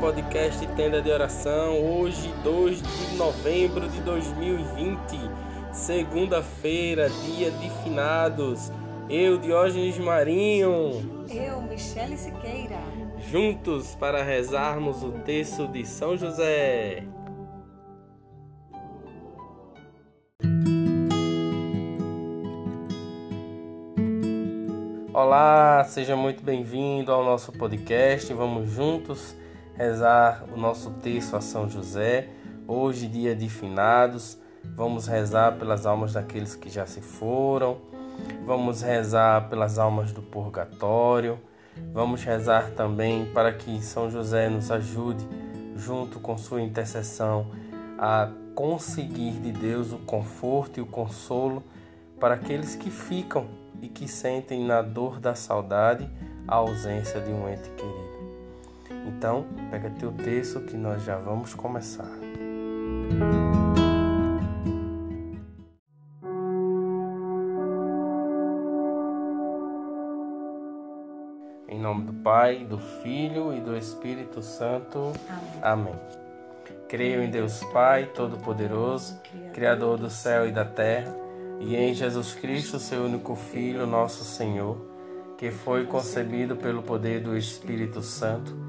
Podcast Tenda de Oração. Hoje, 2 de novembro de 2020, segunda-feira, dia de finados. Eu, Diógenes Marinho, Eu, Michele Siqueira. juntos para rezarmos o texto de São José. Olá, seja muito bem-vindo ao nosso podcast. Vamos juntos rezar o nosso texto a São José. Hoje, dia de finados, vamos rezar pelas almas daqueles que já se foram. Vamos rezar pelas almas do purgatório. Vamos rezar também para que São José nos ajude, junto com sua intercessão, a conseguir de Deus o conforto e o consolo para aqueles que ficam e que sentem na dor da saudade a ausência de um ente querido. Então, pega teu texto que nós já vamos começar. Em nome do Pai, do Filho e do Espírito Santo. Amém. Amém. Creio em Deus Pai Todo-Poderoso, Criador do céu e da terra, e em Jesus Cristo, seu único Filho, nosso Senhor, que foi concebido pelo poder do Espírito Santo,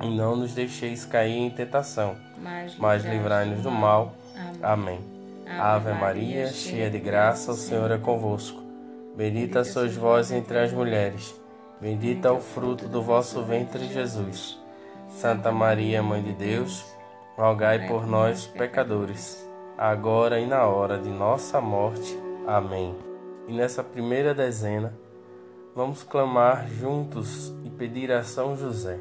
E não nos deixeis cair em tentação, mas livrai-nos do mal. Amém. Ave Maria, cheia de graça, o Senhor é convosco. Bendita sois vós entre as mulheres. Bendito é o fruto do vosso ventre, Jesus. Santa Maria, Mãe de Deus, rogai por nós, pecadores, agora e na hora de nossa morte. Amém. E nessa primeira dezena, vamos clamar juntos e pedir a São José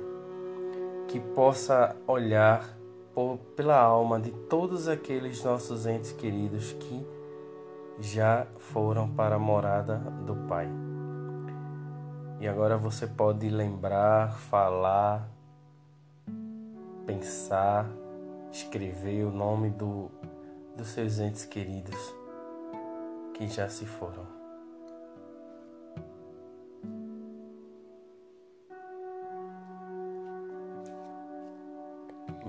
que possa olhar por, pela alma de todos aqueles nossos entes queridos que já foram para a morada do Pai. E agora você pode lembrar, falar, pensar, escrever o nome do, dos seus entes queridos que já se foram.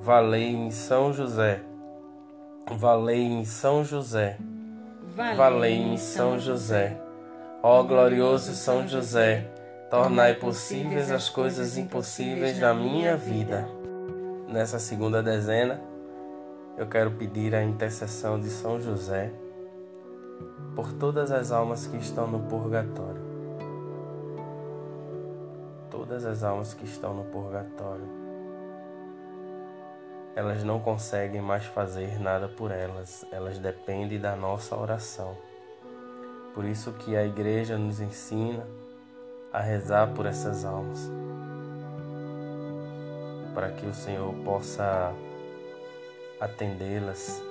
valei-me São José, valei-me São José, valei-me São José, ó glorioso São José, tornai possíveis as coisas impossíveis na minha vida. Nessa segunda dezena, eu quero pedir a intercessão de São José por todas as almas que estão no purgatório. Todas as almas que estão no purgatório. Elas não conseguem mais fazer nada por elas, elas dependem da nossa oração. Por isso que a igreja nos ensina a rezar por essas almas, para que o Senhor possa atendê-las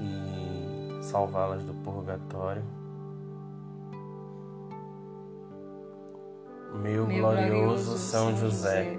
e salvá-las do purgatório. Meu, Meu glorioso São José,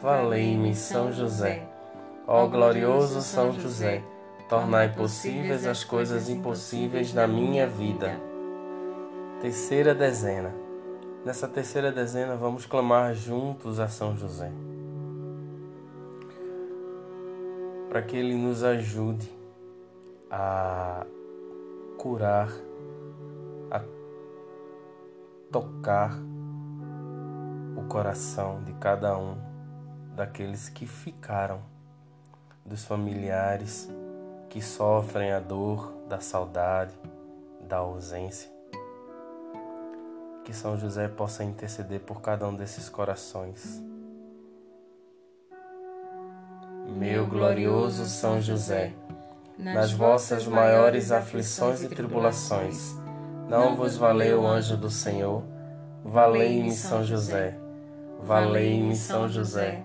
valei-me São José. Ó glorioso São José, tornai possíveis as coisas impossíveis na minha vida. Terceira dezena. Nessa terceira dezena vamos clamar juntos a São José. Para que ele nos ajude a curar, a tocar o coração de cada um daqueles que ficaram dos familiares que sofrem a dor da saudade, da ausência. Que São José possa interceder por cada um desses corações. Meu glorioso São José, nas vossas maiores aflições e tribulações, não vos valeu o anjo do Senhor? Valei-me São José, valei-me São José,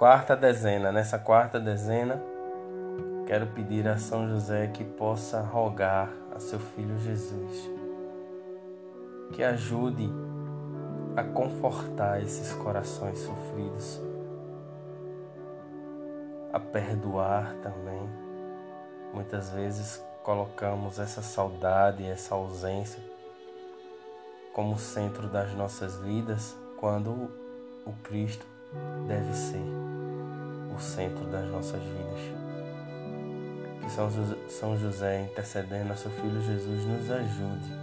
Quarta dezena, nessa quarta dezena, Quero pedir a São José que possa rogar a seu filho Jesus, que ajude a confortar esses corações sofridos, a perdoar também. Muitas vezes colocamos essa saudade, essa ausência como centro das nossas vidas, quando o Cristo deve ser centro das nossas vidas. Que São José, São José, intercedendo a seu Filho Jesus, nos ajude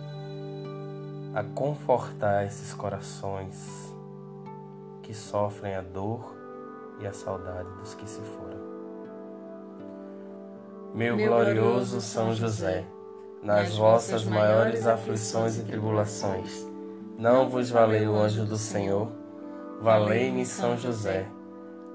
a confortar esses corações que sofrem a dor e a saudade dos que se foram. Meu, Meu glorioso São José, nas vossas maiores aflições e tribulações, não vos valei o anjo do Senhor? Valei-me São José,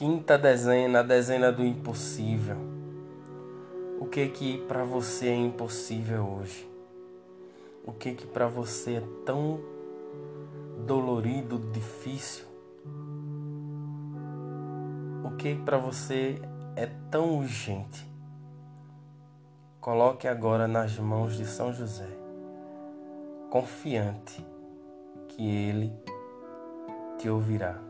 quinta dezena, a dezena do impossível. O que que para você é impossível hoje? O que que para você é tão dolorido, difícil? O que para você é tão urgente? Coloque agora nas mãos de São José, confiante que ele te ouvirá.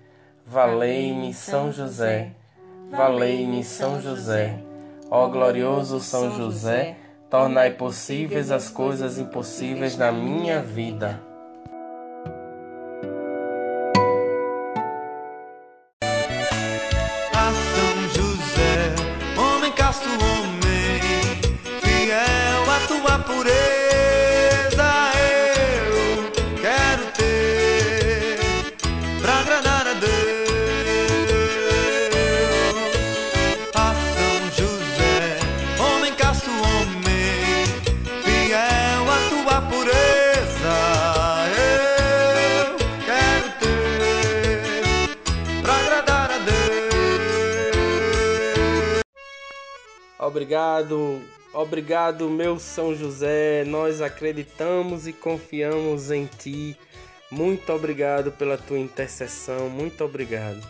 Valei-me São José, valei-me São José. Ó glorioso São José, tornai possíveis as coisas impossíveis na minha vida. Obrigado, obrigado, meu São José. Nós acreditamos e confiamos em Ti. Muito obrigado pela tua intercessão. Muito obrigado.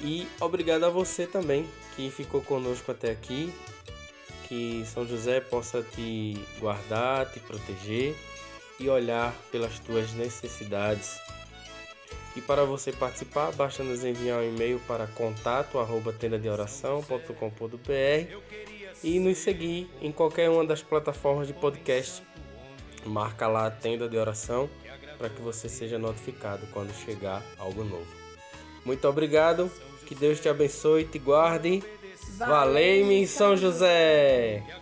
E obrigado a você também que ficou conosco até aqui. Que São José possa te guardar, te proteger e olhar pelas tuas necessidades e para você participar, basta nos enviar um e-mail para contato@tendadeoração.com.br e nos seguir em qualquer uma das plataformas de podcast. Marca lá a Tenda de Oração para que você seja notificado quando chegar algo novo. Muito obrigado, que Deus te abençoe e te guarde. Valeu-me, São José!